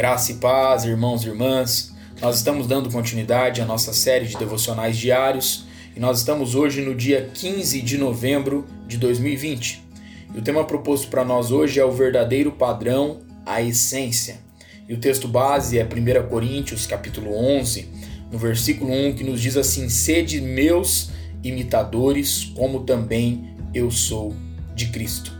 Graça e paz, irmãos e irmãs. Nós estamos dando continuidade à nossa série de devocionais diários e nós estamos hoje no dia 15 de novembro de 2020. E o tema proposto para nós hoje é o verdadeiro padrão, a essência. E o texto base é 1 Coríntios, capítulo 11, no versículo 1, que nos diz assim: Sede meus imitadores, como também eu sou de Cristo.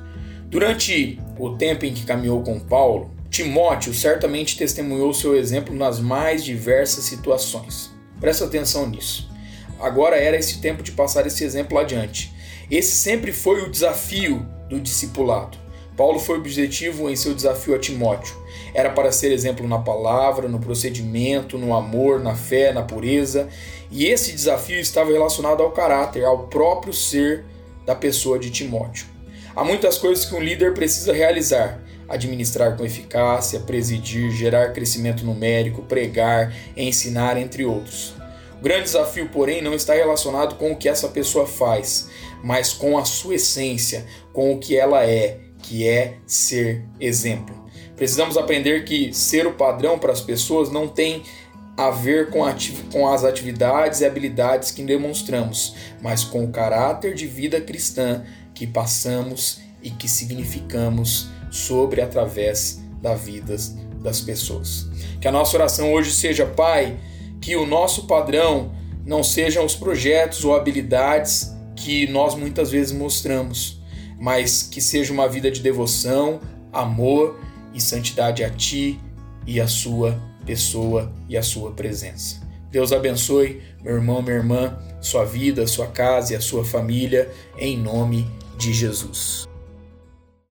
Durante o tempo em que caminhou com Paulo, Timóteo certamente testemunhou seu exemplo nas mais diversas situações. Presta atenção nisso. Agora era esse tempo de passar esse exemplo adiante. Esse sempre foi o desafio do discipulado. Paulo foi objetivo em seu desafio a Timóteo. Era para ser exemplo na palavra, no procedimento, no amor, na fé, na pureza. E esse desafio estava relacionado ao caráter, ao próprio ser da pessoa de Timóteo. Há muitas coisas que um líder precisa realizar: administrar com eficácia, presidir, gerar crescimento numérico, pregar, ensinar, entre outros. O grande desafio, porém, não está relacionado com o que essa pessoa faz, mas com a sua essência, com o que ela é, que é ser exemplo. Precisamos aprender que ser o padrão para as pessoas não tem a ver com, com as atividades e habilidades que demonstramos, mas com o caráter de vida cristã que passamos e que significamos sobre através da vida das pessoas. Que a nossa oração hoje seja, Pai, que o nosso padrão não sejam os projetos ou habilidades que nós muitas vezes mostramos, mas que seja uma vida de devoção, amor e santidade a Ti e a Sua pessoa e a Sua presença. Deus abençoe, meu irmão, minha irmã, sua vida, sua casa e a sua família, em nome de Jesus.